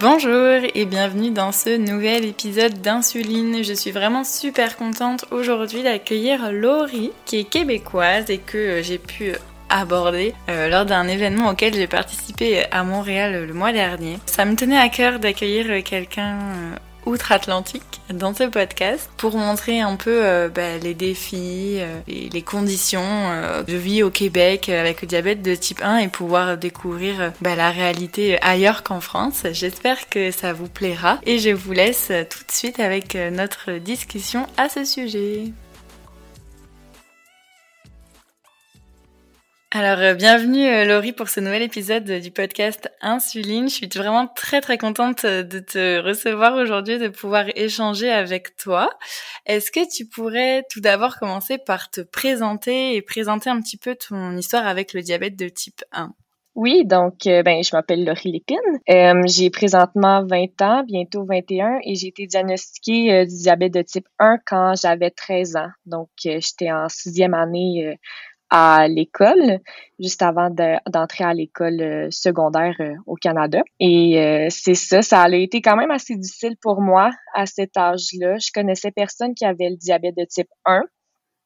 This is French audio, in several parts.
Bonjour et bienvenue dans ce nouvel épisode d'Insuline. Je suis vraiment super contente aujourd'hui d'accueillir Laurie qui est québécoise et que j'ai pu aborder euh, lors d'un événement auquel j'ai participé à Montréal le mois dernier. Ça me tenait à cœur d'accueillir quelqu'un euh, outre-Atlantique dans ce podcast pour montrer un peu euh, bah, les défis euh, et les conditions euh, de vie au Québec avec le diabète de type 1 et pouvoir découvrir bah, la réalité ailleurs qu'en France. J'espère que ça vous plaira et je vous laisse tout de suite avec notre discussion à ce sujet. Alors, euh, bienvenue euh, Laurie pour ce nouvel épisode du podcast Insuline. Je suis vraiment très très contente euh, de te recevoir aujourd'hui, de pouvoir échanger avec toi. Est-ce que tu pourrais tout d'abord commencer par te présenter et présenter un petit peu ton histoire avec le diabète de type 1 oui, donc ben je m'appelle Laurie Lépine. j'ai présentement 20 ans, bientôt 21 et j'ai été diagnostiquée du diabète de type 1 quand j'avais 13 ans. Donc j'étais en sixième année à l'école, juste avant d'entrer à l'école euh, secondaire euh, au Canada. Et euh, c'est ça, ça a été quand même assez difficile pour moi à cet âge-là. Je connaissais personne qui avait le diabète de type 1.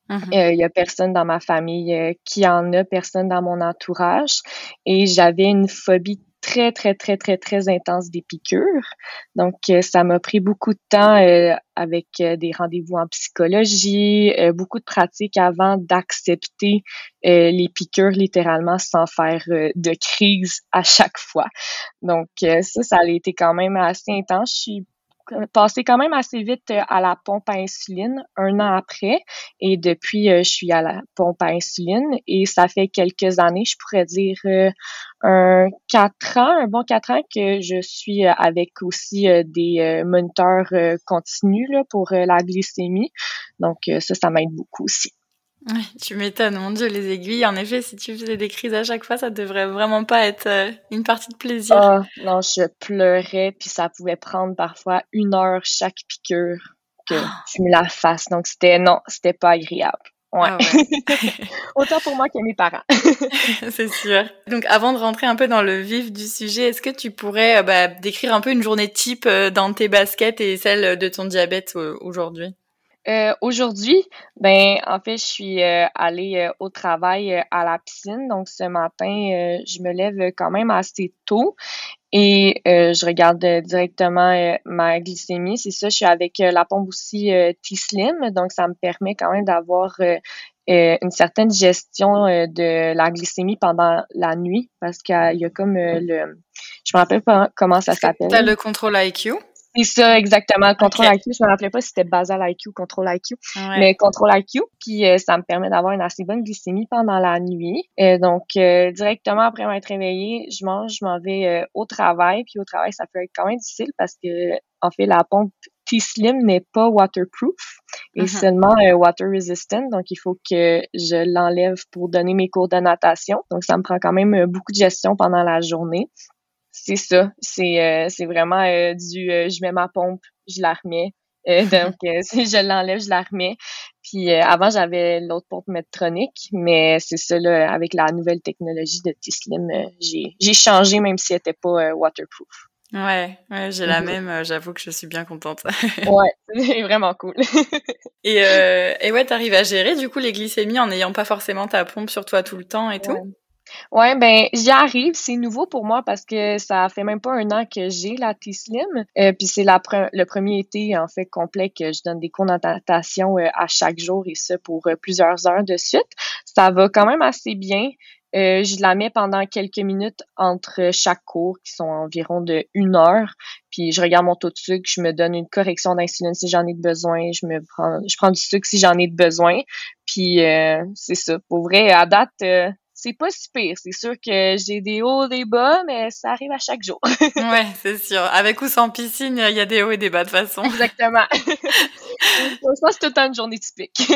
Mm-hmm. Il y a personne dans ma famille qui en a, personne dans mon entourage. Et j'avais une phobie très, très, très, très, très intense des piqûres. Donc, euh, ça m'a pris beaucoup de temps euh, avec euh, des rendez-vous en psychologie, beaucoup de pratiques avant d'accepter les piqûres littéralement sans faire de crise à chaque fois. Donc, ça, ça a été quand même assez intense. Je passé quand même assez vite euh, à la pompe à insuline un an après et depuis euh, je suis à la pompe à insuline et ça fait quelques années, je pourrais dire euh, un quatre ans, un bon quatre ans que je suis avec aussi des moniteurs continus pour la glycémie. Donc ça, ça m'aide beaucoup aussi. Tu m'étonnes, mon Dieu, les aiguilles. En effet, si tu faisais des crises à chaque fois, ça devrait vraiment pas être euh, une partie de plaisir. Oh, non, je pleurais, puis ça pouvait prendre parfois une heure chaque piqûre que tu me la fasses. Donc c'était non, c'était pas agréable. Ouais. Ah Autant pour moi que mes parents. C'est sûr. Donc, avant de rentrer un peu dans le vif du sujet, est-ce que tu pourrais euh, bah, décrire un peu une journée type euh, dans tes baskets et celle de ton diabète aujourd'hui? Euh, aujourd'hui, ben en fait, je suis euh, allée euh, au travail à la piscine. Donc ce matin, je me lève quand même assez tôt et je regarde directement ma glycémie. C'est ça, je suis avec la pompe aussi T-Slim, donc ça me permet quand même d'avoir une certaine gestion de la glycémie pendant la nuit parce qu'il y a comme le, je me rappelle pas comment ça s'appelle. T'as le contrôle IQ. C'est ça, exactement. Contrôle IQ, je me rappelais pas si c'était basal IQ ou contrôle IQ. Mais contrôle IQ, puis euh, ça me permet d'avoir une assez bonne glycémie pendant la nuit. Euh, donc, euh, directement après m'être réveillée, je mange, je m'en vais au travail. Puis au travail, ça peut être quand même difficile parce que, en fait, la pompe T-Slim n'est pas waterproof et uh-huh. seulement water resistant. Donc, il faut que je l'enlève pour donner mes cours de natation. Donc, ça me prend quand même beaucoup de gestion pendant la journée c'est ça. C'est euh, c'est vraiment euh, du euh, je mets ma pompe, je la remets. donc, si je l'enlève, je la remets. Puis avant, j'avais l'autre pompe Medtronic, mais c'est ça, là, avec la nouvelle technologie de T-Slim, j'ai, j'ai changé même si elle n'était pas waterproof. Ouais, ouais j'ai la même, j'avoue que je suis bien contente. ouais, c'est vraiment cool. et, et ouais, t'arrives à gérer du coup les glycémies en n'ayant pas forcément ta pompe sur toi tout le temps et tout? Ouais, ben j'y arrive. C'est nouveau pour moi parce que ça fait même pas un an que j'ai la T-Slim. Euh, puis c'est la le premier été en fait complet que je donne des cours de euh, à chaque jour et ça pour euh, plusieurs heures de suite. Ça va quand même assez bien. Euh, je la mets pendant quelques minutes entre chaque cours, qui sont environ de une heure. Puis je regarde mon taux de sucre, je me donne une correction d'insuline si j'en ai besoin, je me prends, je prends du sucre si j'en ai besoin. Puis c'est ça. Pour vrai, à date, c'est pas si pire. C'est sûr que j'ai des hauts, des bas, mais ça arrive à chaque jour. ouais, c'est sûr. Avec ou sans piscine, il y a des hauts et des bas de façon. Exactement. je pense que c'est tout une journée typique.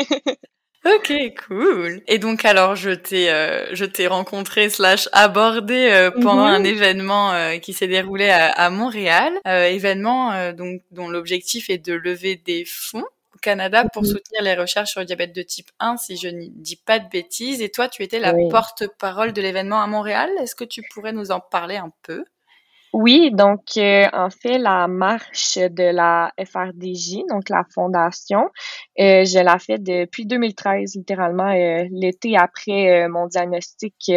Ok, cool. Et donc alors je t'ai euh, je t'ai rencontré slash abordé euh, pendant un mhm. événement euh, qui s'est déroulé à, à Montréal, événement donc dont l'objectif est de lever des fonds Canada pour mhm. soutenir les recherches sur le diabète de type 1, si je ne dis pas de bêtises. Et toi, tu étais la porte-parole de l'événement à Montréal. Est-ce que tu pourrais nous en parler un peu? Oui, donc euh, en fait, la marche de la FRDJ, donc la fondation, euh, je la fais depuis 2013, littéralement. Euh, l'été après mon diagnostic,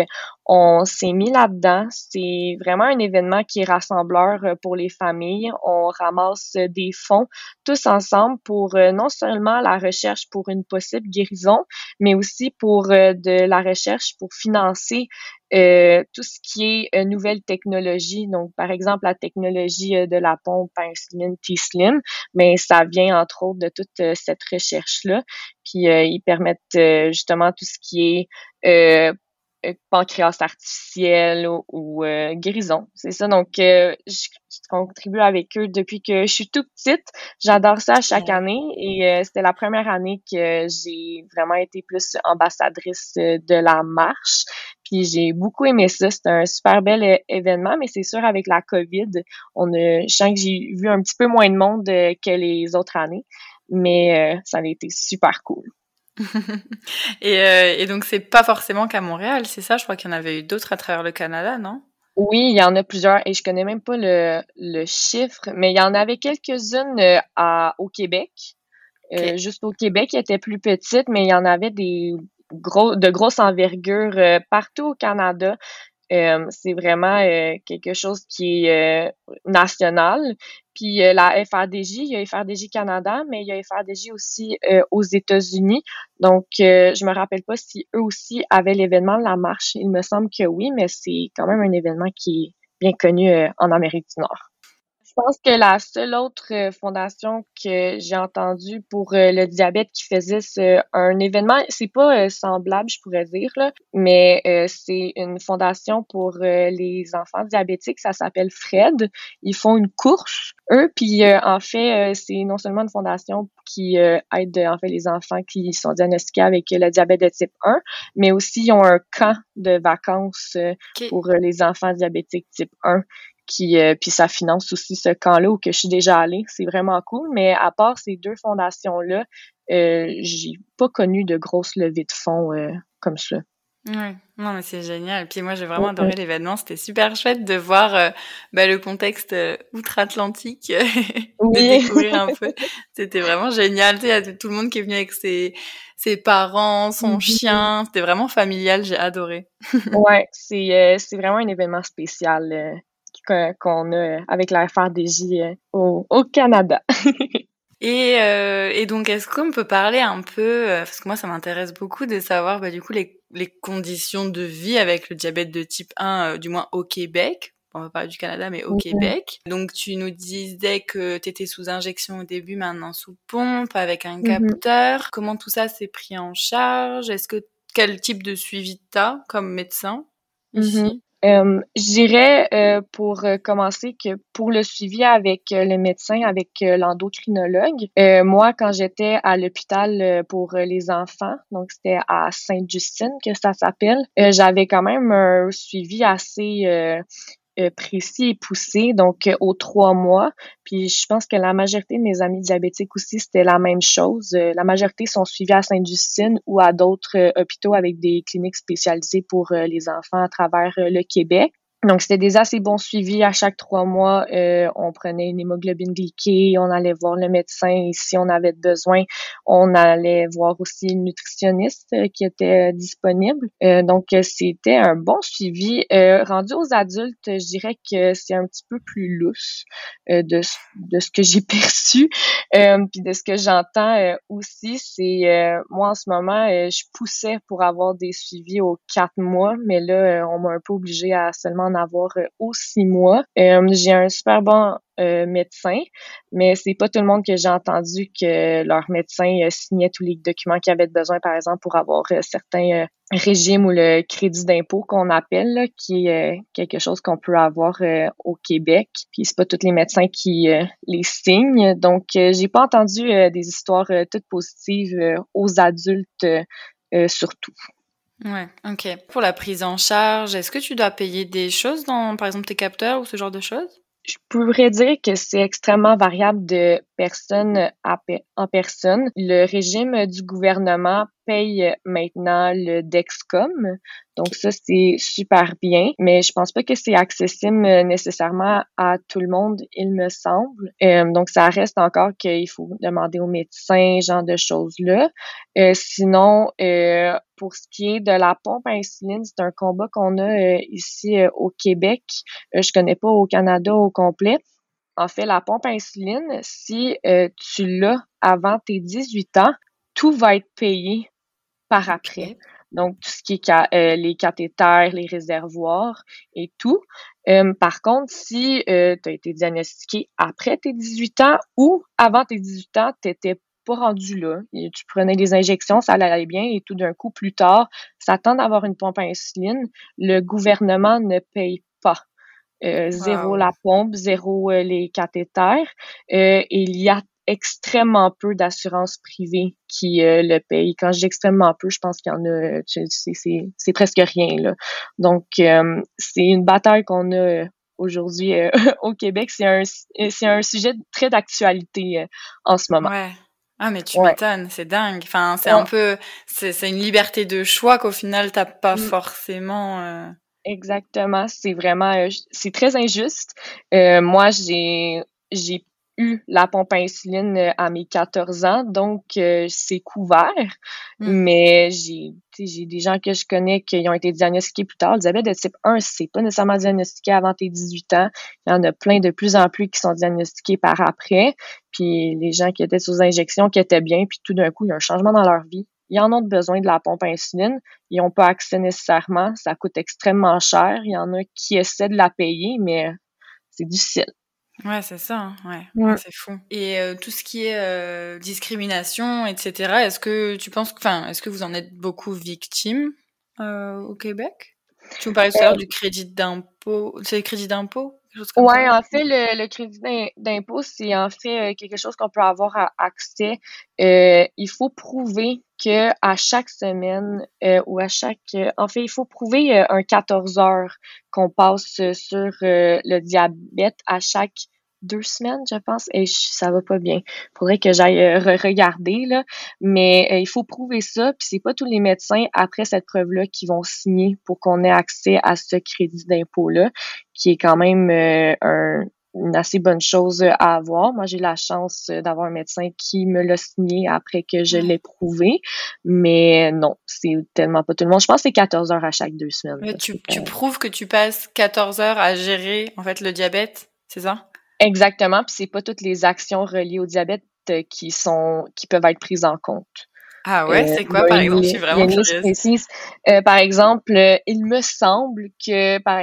on s'est mis là-dedans. C'est vraiment un événement qui est rassembleur pour les familles. On ramasse des fonds tous ensemble pour non seulement la recherche pour une possible guérison, mais aussi pour de la recherche pour financer euh, tout ce qui est euh, nouvelle technologie, donc par exemple la technologie euh, de la pompe insuline T-Slim, mais ça vient entre autres de toute cette recherche-là. Puis ils permettent justement tout ce qui est pancréas artificiel ou, guérison. C'est ça. Donc, je, contribue avec eux depuis que je suis toute petite. J'adore ça chaque année et c'était la première année que j'ai vraiment été plus ambassadrice de la marche j'ai beaucoup aimé ça. C'était un super bel euh, événement, mais c'est sûr, avec la COVID, on a, je sens que j'ai vu un petit peu moins de monde euh, que les autres années, mais euh, ça a été super cool. et, et, donc, c'est pas forcément qu'à Montréal, c'est ça? Je crois qu'il y en avait eu d'autres à travers le Canada, non? Oui, il y en a plusieurs et je connais même pas le, le chiffre, mais il y en avait quelques-unes à, au Québec. juste au Québec, qui étaient plus petites, mais il y en avait des gros, de grosse envergure euh, partout au Canada. Euh, c'est vraiment euh, quelque chose qui est national. Puis la FRDJ, il y a FRDJ Canada, mais il y a FRDJ aussi aux États-Unis. Donc, je me rappelle pas si eux aussi avaient l'événement de la marche. Il me semble que oui, mais c'est quand même un événement qui est bien connu en Amérique du Nord. Je pense que la seule autre euh, fondation que j'ai entendue pour euh, le diabète qui faisait un événement, c'est pas euh, semblable, je pourrais dire, là, mais c'est une fondation pour les enfants diabétiques. Ça s'appelle Fred. Ils font une course, eux, puis en fait, c'est non seulement une fondation qui aide en fait les enfants qui sont diagnostiqués avec le diabète de type 1, mais aussi ils ont un camp de vacances pour les enfants diabétiques type 1 qui euh, puis ça finance aussi ce camp-là où que je suis déjà allée. C'est vraiment cool. Mais à part ces deux fondations-là, euh, j'ai pas connu de grosses levées de fonds euh, comme ça. Oui, non mais c'est génial. Puis moi j'ai vraiment adoré l'événement. C'était super chouette de voir euh, bah, le contexte outre-Atlantique, de découvrir un peu. C'était vraiment génial. Tu sais, tout le monde qui est venu avec ses, ses parents, son mhm. chien. C'était vraiment familial. J'ai adoré. ouais, c'est c'est vraiment un événement spécial qu'on a avec la FRDJ euh, au, au Canada. Et, euh, et, donc, est-ce qu'on peut parler un peu, euh, parce que moi, ça m'intéresse beaucoup de savoir, bah, du coup, les, les, conditions de vie avec le diabète de type 1, du moins au Québec. On va parler du Canada, mais au Québec. Donc, tu nous disais que tu étais sous injection au début, maintenant sous pompe, avec un mm-hmm. capteur. Comment tout ça s'est pris en charge? Est-ce que quel type de suivi t'as comme médecin ici mm-hmm. Euh, je dirais euh, pour euh, commencer que pour le suivi avec le médecin, avec l'endocrinologue, moi quand j'étais à l'hôpital pour les enfants, donc c'était à Sainte-Justine que ça s'appelle, j'avais quand même un suivi assez euh, précis et poussé, donc euh, aux trois mois. Puis je pense que la majorité de mes amis diabétiques aussi, c'était la même chose. Euh, la majorité sont suivis à Sainte-Justine ou à d'autres hôpitaux avec des cliniques spécialisées pour les enfants à travers le Québec. Donc, c'était des assez bons suivis à chaque trois mois. Euh, on prenait une hémoglobine glyquée, on allait voir le médecin et si on avait besoin, on allait voir aussi une nutritionniste euh, qui était euh, disponible. donc, c'était un bon suivi. rendu aux adultes, je dirais que c'est un petit peu plus lousse de, de ce que j'ai perçu. puis de ce que j'entends aussi, c'est moi en ce moment, je poussais pour avoir des suivis aux quatre mois, mais là, on m'a un peu obligé à seulement avoir euh, aussi mois. Euh, j'ai un super bon euh, médecin, mais c'est pas tout le monde que j'ai entendu que leur médecin signait tous les documents qu'ils avaient besoin, par exemple, pour avoir certains régimes ou le crédit d'impôt qu'on appelle, qui est quelque chose qu'on peut avoir au Québec. Puis c'est pas tous les médecins qui les signent. Donc, j'ai pas entendu des histoires toutes positives aux adultes surtout. Ouais, ok. Pour la prise en charge, est-ce que tu dois payer des choses dans, par exemple, tes capteurs ou ce genre de choses? Je pourrais dire que c'est extrêmement variable de personne en personne. Le régime du gouvernement paye maintenant le Dexcom. Donc ça, c'est super bien, mais je pense pas que c'est accessible nécessairement à tout le monde, il me semble. Euh, donc ça reste encore qu'il faut demander au médecin, genre de choses-là. Euh, sinon, euh, pour ce qui est de la pompe à insuline, c'est un combat qu'on a ici au Québec. je connais pas au Canada au complet. En fait, la pompe à insuline, si tu l'as avant tes 18 ans, tout va être payé par après. Donc, tout ce qui est euh, les cathéters, les réservoirs et tout. Euh, par contre, si euh, tu as été diagnostiqué après tes 18 ans ou avant tes 18 ans, tu n'étais pas rendu là. Et tu prenais des injections, ça allait bien et tout d'un coup, plus tard, ça tend d'avoir une pompe à insuline. Le gouvernement ne paye pas. Zéro la pompe, zéro les cathéters. il y a extrêmement peu d'assurances privées qui euh, le payent. Quand je dis extrêmement peu, je pense qu'il y en a, c'est presque rien. Là. Donc, euh, c'est une bataille qu'on a euh, aujourd'hui au Québec. C'est un, un sujet très d'actualité en ce moment. Ouais. Ah, mais tu m'étonnes, c'est dingue. Enfin, c'est un peu, c'est une liberté de choix qu'au final, t'as pas mm. forcément. Exactement, c'est vraiment, c'est très injuste. moi, j'ai, j'ai eu la pompe à insuline euh, à mes 14 ans, donc euh, c'est couvert. Hmm. Mais j'ai j'ai des gens que je connais qui ont été diagnostiqués plus tard. Le diabète de type 1, c'est pas nécessairement diagnostiqué avant tes 18 ans. Il y en a plein de plus en plus qui sont diagnostiqués par après. Puis les gens qui étaient sous injection, qui étaient bien, puis tout d'un coup, il y a un changement dans leur vie. Ils en ont besoin de la pompe à insuline. Ils n'ont pas accès nécessairement. Ça coûte extrêmement cher. Il y en a qui essaient de la payer, mais c'est difficile. Ouais, c'est ça, hein, ouais. c'est fou. Et euh, tout ce qui est euh, discrimination, etc. Est-ce que tu penses, enfin, est-ce que vous en êtes beaucoup victime euh, au Québec? Tu me parlais tout à l'heure du crédit d'impôt. C'est le crédit d'impôt? Oui, en fait, le, crédit d'impôt, c'est en fait quelque chose qu'on peut avoir accès. il faut prouver que à chaque semaine ou à chaque... en fait, il faut prouver un 14 heures qu'on passe sur le diabète à chaque deux semaines, je pense, et ça va pas bien. Faudrait que j'aille euh, regarder là, mais euh, il faut prouver ça. Puis c'est pas tous les médecins après cette preuve-là qui vont signer pour qu'on ait accès à ce crédit d'impôt-là, qui est quand même euh, une assez bonne chose à avoir. Moi, j'ai la chance d'avoir un médecin qui me l'a signé après que je l'ai prouvé. Mais non, c'est tellement pas tout le monde. Je pense que c'est 14 heures à chaque deux semaines. tu, tu prouves que tu passes 14 heures à gérer, en fait, le diabète, c'est ça? Exactement, puis c'est pas toutes les actions reliées au diabète euh, qui sont qui peuvent être prises en compte. Ah ouais, c'est quoi par exemple? Je suis vraiment curieuse. Euh, par exemple, euh, il me semble que par,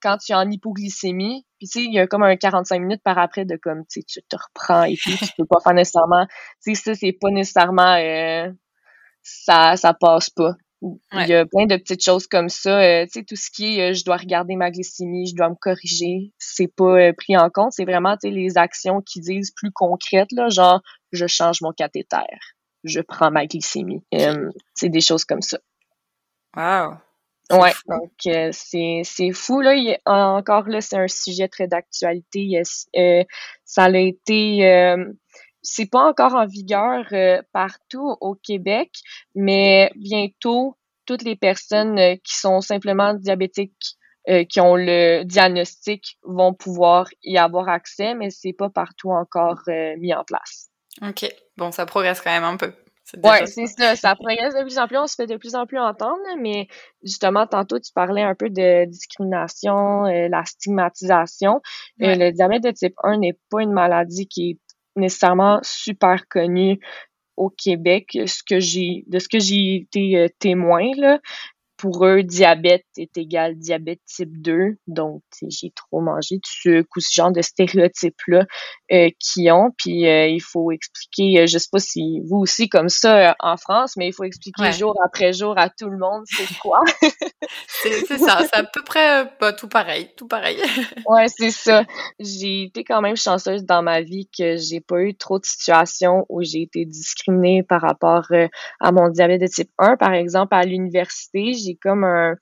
quand tu es en hypoglycémie, puis tu sais, il y a comme un 45 minutes par après de comme tu tu te reprends et puis tu peux pas faire nécessairement. Tu sais, ça, c'est pas nécessairement ça, ça passe pas. Il y a plein de petites choses comme ça. Euh, tu sais, tout ce qui est euh, je dois regarder ma glycémie, je dois me corriger, c'est pas euh, pris en compte. C'est vraiment les actions qui disent plus concrètes, là, genre je change mon cathéter, je prends ma glycémie. c'est des choses comme ça. Wow. Ouais, donc c'est c'est fou là. encore là, c'est un sujet très d'actualité. ça a été c'est pas encore en vigueur euh, partout au Québec, mais bientôt, toutes les personnes euh, qui sont simplement diabétiques, euh, qui ont le diagnostic, vont pouvoir y avoir accès, mais c'est pas partout encore mis en place. OK. Bon, ça progresse quand même un peu. Oui, c'est ça. Ça progresse de plus en plus. On se fait de plus en plus entendre, mais justement, tantôt, tu parlais un peu de discrimination, la stigmatisation. le diabète de type 1 n'est pas une maladie qui est nécessairement super connu au Québec, ce que j'ai de ce que j'ai été euh, témoin là, pour eux, diabète est égal diabète type 2. Donc, j'ai trop mangé de sucre ou ce genre de stéréotypes-là euh, qui ont. Puis, euh, il faut expliquer, euh, je sais pas si vous aussi comme ça euh, en France, mais il faut expliquer jour après jour à tout le monde c'est quoi. c'est ça, c'est à peu près pas tout pareil, tout pareil. ouais, c'est ça. J'ai été quand même chanceuse dans ma vie que j'ai pas eu trop de situations où j'ai été discriminée par rapport à mon diabète de type 1. Par exemple, à l'université, j'ai comme un,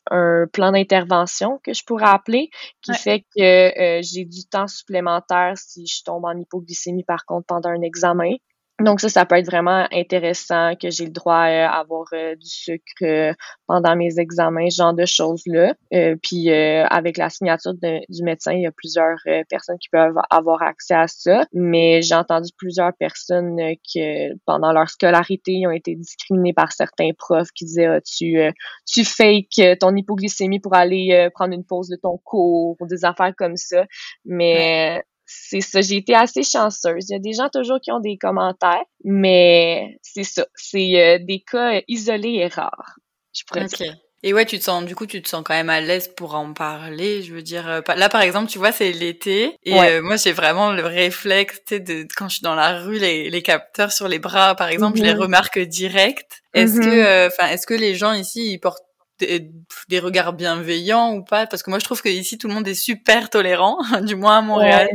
plan d'intervention que je pourrais appeler qui fait que euh, j'ai du temps supplémentaire si je tombe en en hypoglycémie par contre pendant un examen. Donc ça, ça peut être vraiment intéressant que j'ai le droit à avoir euh, du sucre euh, pendant mes examens, ce genre de choses-là. Euh, puis avec la signature du médecin, il y a plusieurs personnes qui peuvent avoir accès à ça. Mais j'ai entendu plusieurs personnes que pendant leur scolarité, ils ont été discriminés par certains profs qui disaient tu tu fake ton hypoglycémie pour aller prendre une pause de ton cours ou des affaires comme ça. Mais c'est ça, j'ai été assez chanceuse. Il y a des gens toujours qui ont des commentaires, mais c'est ça, c'est euh, des cas isolés et rares, je pourrais dire. Et ouais, tu te sens, du coup, tu te sens quand même à l'aise pour en parler. Je veux dire, euh, là, par exemple, tu vois, c'est l'été. Et euh, moi, j'ai vraiment le réflexe, tu sais, de, quand je suis dans la rue, les, les capteurs sur les bras, par exemple, je les mhm. remarque direct. Est-ce que, mhm. enfin, est-ce que les gens ici, ils portent des, regards bienveillants ou pas Parce que moi, je trouve que ici, tout le monde est super tolérant, du moins à Montréal.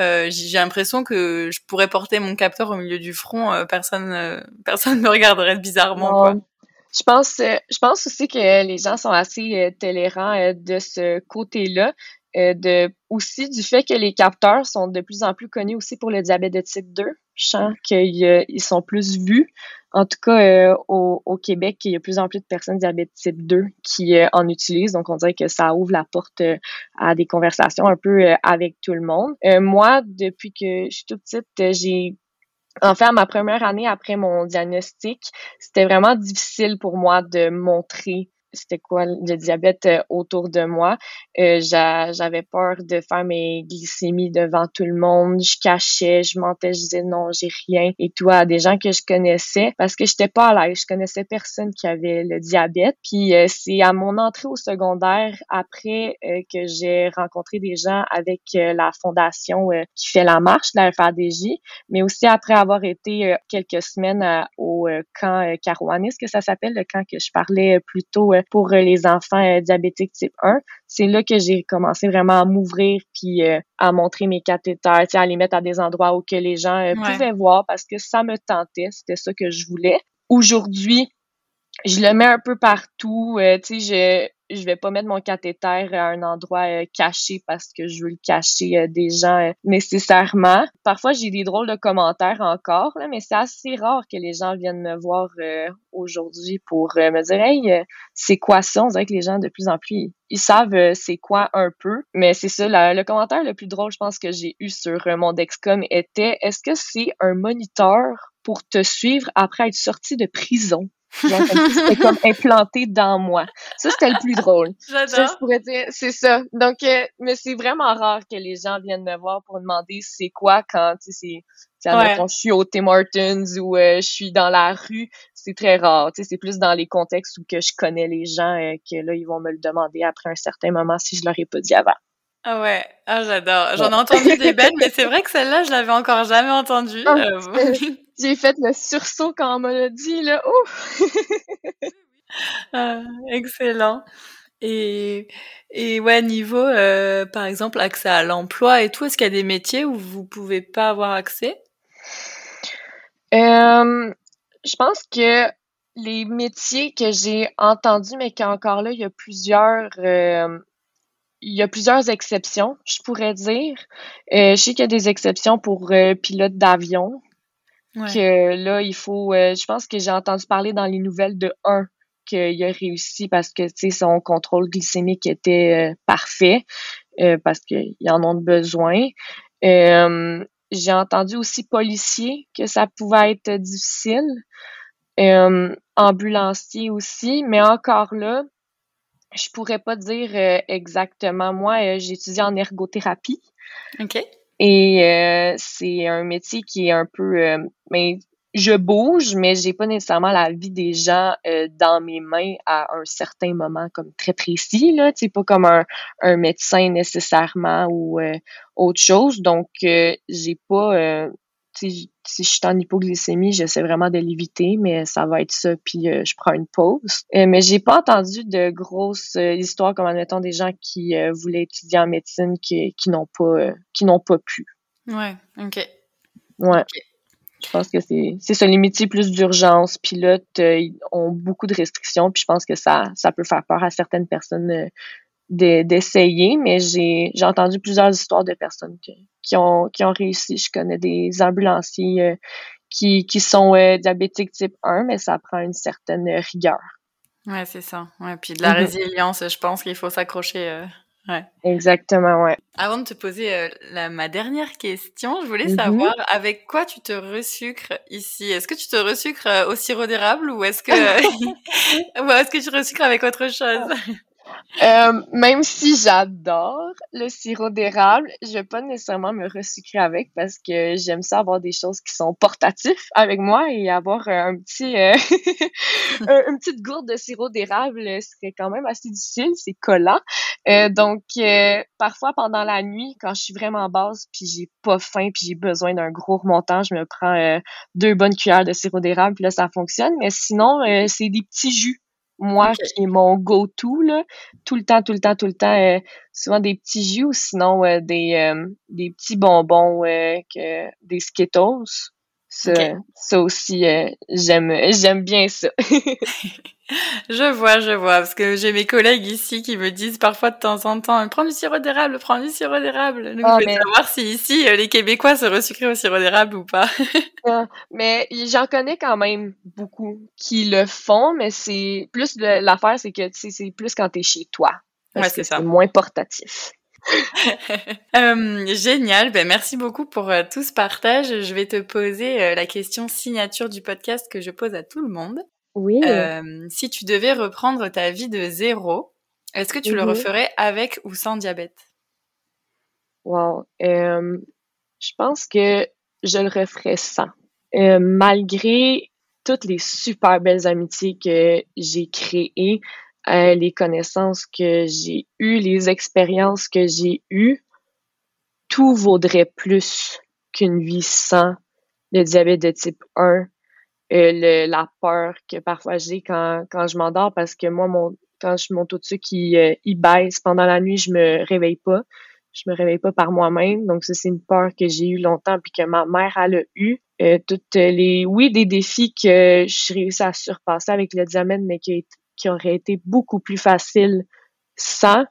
Euh, j'ai l'impression que je pourrais porter mon capteur au milieu du front, euh, personne, euh, personne me regarderait bizarrement. Quoi. Je pense, je pense aussi que les gens sont assez tolérants de ce côté-là. de aussi du fait que les capteurs sont de plus en plus connus aussi pour le diabète de type 2. Je sens qu'ils sont plus vus. En tout cas, euh, au, Québec, il y a de plus en plus de personnes diabète type 2 qui euh, en utilisent. Donc, on dirait que ça ouvre la porte euh, à des conversations un peu avec tout le monde. moi, depuis que je suis toute petite, j'ai en fait, ma première année après mon diagnostic, c'était vraiment difficile pour moi de montrer c'était quoi le diabète euh, autour de moi. Euh, j'avais peur de faire mes glycémies devant tout le monde. Je cachais, je mentais, je disais non, j'ai rien et tout à des gens que je connaissais parce que j'étais pas à l'aise. Je connaissais personne qui avait le diabète. Puis euh, c'est à mon entrée au secondaire après que j'ai rencontré des gens avec la fondation qui fait la marche, la FADJ, mais aussi après avoir été quelques semaines au camp Carouanis, que ça s'appelle, le camp que je parlais plus tôt pour euh, les enfants euh, diabétiques type 1. C'est là que j'ai commencé vraiment à m'ouvrir puis euh, à montrer mes cathéters, à les mettre à des endroits où que les gens pouvaient voir parce que ça me tentait, c'était ça que je voulais. Aujourd'hui, je le mets un peu partout. tu sais, je vais pas mettre mon cathéter à un endroit euh, caché parce que je veux le cacher euh, des gens euh, nécessairement. Parfois, j'ai des drôles de commentaires encore, là, mais c'est assez rare que les gens viennent me voir aujourd'hui pour me dire Hey, c'est quoi ça? On dirait que les gens de plus en plus ils savent c'est quoi un peu. Mais c'est ça, le commentaire le plus drôle, je pense, que j'ai eu sur mon Dexcom était Est-ce que c'est un moniteur pour te suivre après être sorti de prison? C'était comme implanté dans moi. Ça, c'était le plus drôle. J'adore. je pourrais dire, c'est ça. Donc, euh, mais c'est vraiment rare que les gens viennent me voir pour demander c'est quoi quand, tu sais, c'est, ouais. je suis au Tim Hortons ou euh, je suis dans la rue. C'est très rare. Tu sais, c'est plus dans les contextes où que je connais les gens euh, que là, ils vont me le demander après un certain moment si je leur ai pas dit avant. Ah ouais, ah j'adore. J'en ai entendu des belles, mais c'est vrai que celle-là, je l'avais encore jamais entendue. J'ai fait le sursaut quand on me l'a dit, là. ah, excellent. Et, et ouais, niveau, euh, par exemple, accès à l'emploi et tout, est-ce qu'il y a des métiers où vous pouvez pas avoir accès? Euh, je pense que les métiers que j'ai entendus, mais qu'encore là, il y a plusieurs, euh, il y a plusieurs exceptions, je pourrais dire. je sais qu'il y a des exceptions pour pilote d'avion, que là, il faut. Euh, je pense que j'ai entendu parler dans les nouvelles de un qu'il a réussi parce que son contrôle glycémique était euh, parfait euh, parce qu'ils en ont besoin. j'ai entendu aussi policier que ça pouvait être difficile. ambulancier aussi, mais encore là, je pourrais pas dire exactement. Moi, j'ai étudié en ergothérapie. OK. Et euh, c'est un métier qui est un peu euh, mais je bouge, mais j'ai pas nécessairement la vie des gens euh, dans mes mains à un certain moment comme très précis là, c'est pas comme un, un médecin nécessairement ou autre chose. Donc j'ai pas si je suis en hypoglycémie, j'essaie vraiment de l'éviter, mais ça va être ça, puis euh, je prends une pause. Euh, mais j'ai pas entendu de grosses euh, histoires comme admettons des gens qui voulaient étudier en médecine qui, qui n'ont pas qui n'ont pas pu. Ouais, ok. Ouais. Je pense que c'est c'est ça les métiers plus d'urgence, pilotes ils ont beaucoup de restrictions, puis je pense que ça ça peut faire peur à certaines personnes d'essayer, mais j'ai entendu plusieurs histoires de personnes qui, ont, qui ont réussi. Je connais des ambulanciers euh, qui, qui sont euh, diabétiques type 1, mais ça prend une certaine rigueur. Ouais, c'est ça. Ouais, puis de la mm-hmm. résilience, je pense qu'il faut s'accrocher. Euh, ouais. Exactement, ouais. Avant de te poser la, ma dernière question, je voulais mm-hmm. savoir avec quoi tu te resucres ici? Est-ce que tu te resucres au sirop d'érable ou est-ce que ou est-ce que tu resucres avec autre chose? Euh, même si j'adore le sirop d'érable, je vais pas nécessairement me resucrer avec parce que j'aime ça avoir des choses qui sont portatifs avec moi et avoir un petit euh, une petite gourde de sirop d'érable serait quand même assez difficile, c'est collant. Euh, donc parfois pendant la nuit quand je suis vraiment basse puis j'ai pas faim puis j'ai besoin d'un gros remontant, je me prends deux bonnes cuillères de sirop d'érable puis là ça fonctionne, mais sinon c'est des petits jus moi qui est mon go-to là, tout le temps, tout le temps, tout le temps, euh, souvent des petits jus ou sinon euh, des, euh, des petits bonbons que des Skittles. Ça, ça aussi, j'aime j'aime bien ça. je vois, je vois, parce que j'ai mes collègues ici qui me disent parfois de temps en temps, prends du sirop d'érable, prends du sirop d'érable. Donc, oh, je vais savoir si ici, les Québécois se resucrent au sirop d'érable ou pas. Ah, mais j'en connais quand même beaucoup qui le font, mais c'est plus l'affaire, c'est que c'est plus quand t'es chez toi. ouais, c'est ça. C'est moins portatif. euh, génial, ben merci beaucoup pour euh, tout ce partage. Je vais te poser euh, la question signature du podcast que je pose à tout le monde. Oui. Euh, si tu devais reprendre ta vie de zéro, est-ce que tu le mhm. referais avec ou sans diabète? Wow. je pense que je le referais sans. malgré toutes les super belles amitiés que j'ai créées, euh, les connaissances que j'ai eues, les expériences que j'ai eues, tout vaudrait plus qu'une vie sans le diabète de type 1, euh, le, la peur que parfois j'ai quand, quand je m'endors parce que moi, mon, quand je, mon taux de sucre il, euh, il baisse pendant la nuit, je me réveille pas. Je me réveille pas par moi-même. Donc, ça, c'est une peur que j'ai eue longtemps puis que ma mère, elle a eu. Euh, toutes les, oui, des défis que je réussi à surpasser avec le diabète, mais qui, qui aurait été beaucoup plus facile sans,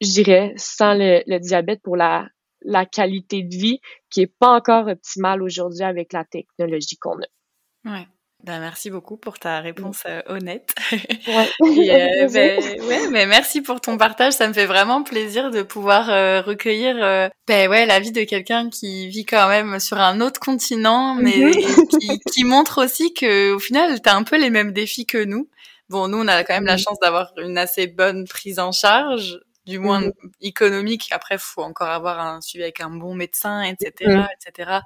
je dirais, sans le, diabète pour la, la qualité de vie qui est pas encore optimale aujourd'hui avec la technologie qu'on a. Ouais. Ben, merci beaucoup pour ta réponse euh, honnête. Ouais. Euh, ben, ouais, mais merci pour ton partage. Ça me fait vraiment plaisir de pouvoir euh, recueillir ben, ouais, la vie de quelqu'un qui vit quand même sur un autre continent, mais mhm. qui, qui, montre aussi que au final, tu as un peu les mêmes défis que nous. Bon, nous, on a quand même la chance d'avoir une assez bonne prise en charge, du moins mmh. économique. Après, faut encore avoir un suivi avec un bon médecin, etc., etc.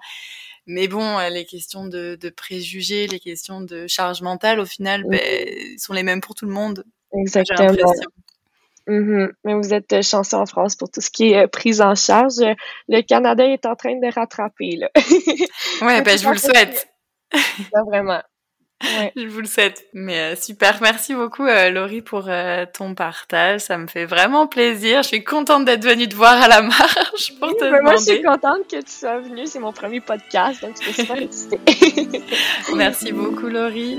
Mais bon, euh, les questions de, de, préjugés, les questions de charge mentale, au final, mmh. ben, sont les mêmes pour tout le monde. Exactement. Mais vous êtes euh, chanceux en France pour tout ce qui est euh, prise en charge. Le Canada est en train de rattraper. Là. ouais, ben, je vous le souhaite. Vraiment. Je vous le souhaite. Mais euh, super, merci beaucoup euh, Laurie pour euh, ton partage. Ça me fait vraiment plaisir. Je suis contente d'être venue te voir à la marche pour te demander. Moi, je suis contente que tu sois venue. C'est mon premier podcast, donc je suis super excitée. merci beaucoup Laurie.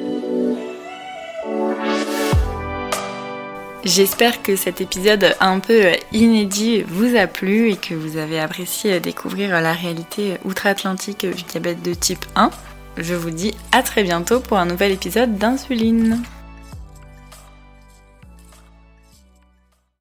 J'espère que cet épisode un peu inédit vous a plu et que vous avez apprécié découvrir la réalité outre-Atlantique du diabète de type 1. Je vous dis à très bientôt pour un nouvel épisode d'Insuline.